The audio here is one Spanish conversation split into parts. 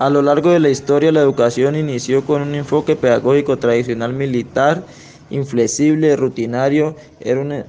A lo largo de la historia, la educación inició con un enfoque pedagógico tradicional militar, inflexible, rutinario, era una,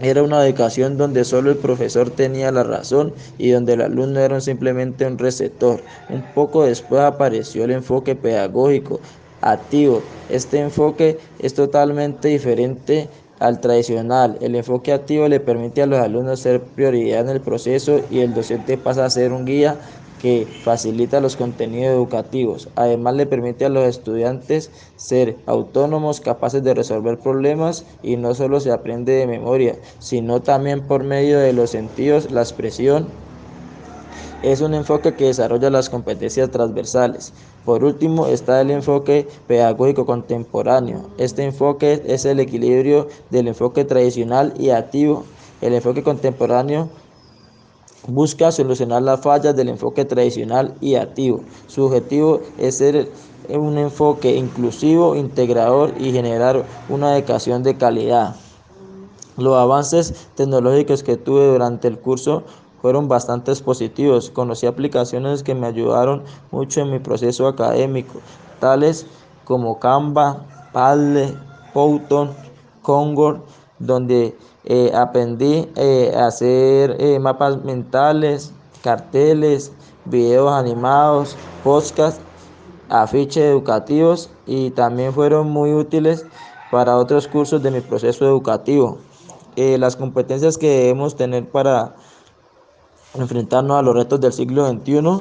era una educación donde solo el profesor tenía la razón y donde el alumno era simplemente un receptor. Un poco después apareció el enfoque pedagógico activo. Este enfoque es totalmente diferente al tradicional. El enfoque activo le permite a los alumnos ser prioridad en el proceso y el docente pasa a ser un guía que facilita los contenidos educativos. Además le permite a los estudiantes ser autónomos, capaces de resolver problemas y no solo se aprende de memoria, sino también por medio de los sentidos, la expresión. Es un enfoque que desarrolla las competencias transversales. Por último está el enfoque pedagógico contemporáneo. Este enfoque es el equilibrio del enfoque tradicional y activo. El enfoque contemporáneo busca solucionar las fallas del enfoque tradicional y activo. Su objetivo es ser un enfoque inclusivo, integrador y generar una educación de calidad. Los avances tecnológicos que tuve durante el curso fueron bastante positivos. Conocí aplicaciones que me ayudaron mucho en mi proceso académico, tales como Canva, Padle, Powton, Concord, donde eh, aprendí eh, a hacer eh, mapas mentales, carteles, videos animados, podcasts, afiches educativos y también fueron muy útiles para otros cursos de mi proceso educativo. las competencias que debemos tener para enfrentarnos a los retos del siglo XXI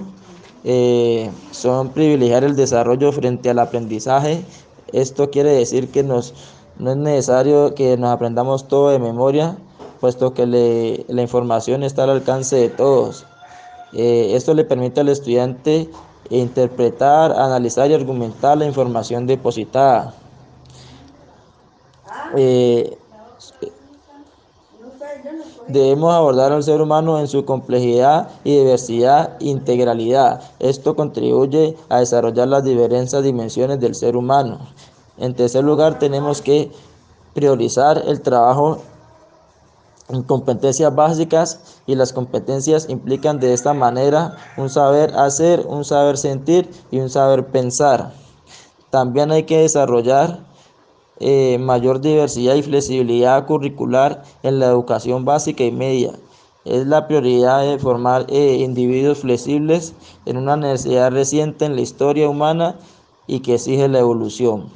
son privilegiar el desarrollo frente al aprendizaje. Esto quiere decir que nos no es necesario que nos aprendamos todo de memoria, puesto que la información está al alcance de todos. Eh, esto le permite al estudiante interpretar, analizar y argumentar la información depositada. Eh, debemos abordar al ser humano en su complejidad y diversidad integralidad. Esto contribuye a desarrollar las diferentes dimensiones del ser humano. En tercer lugar, tenemos que priorizar el trabajo en competencias básicas y las competencias implican de esta manera un saber hacer, un saber sentir y un saber pensar. También hay que desarrollar eh, mayor diversidad y flexibilidad curricular en la educación básica y media. Es la prioridad de formar eh, individuos flexibles en una necesidad reciente en la historia humana y que exige la evolución.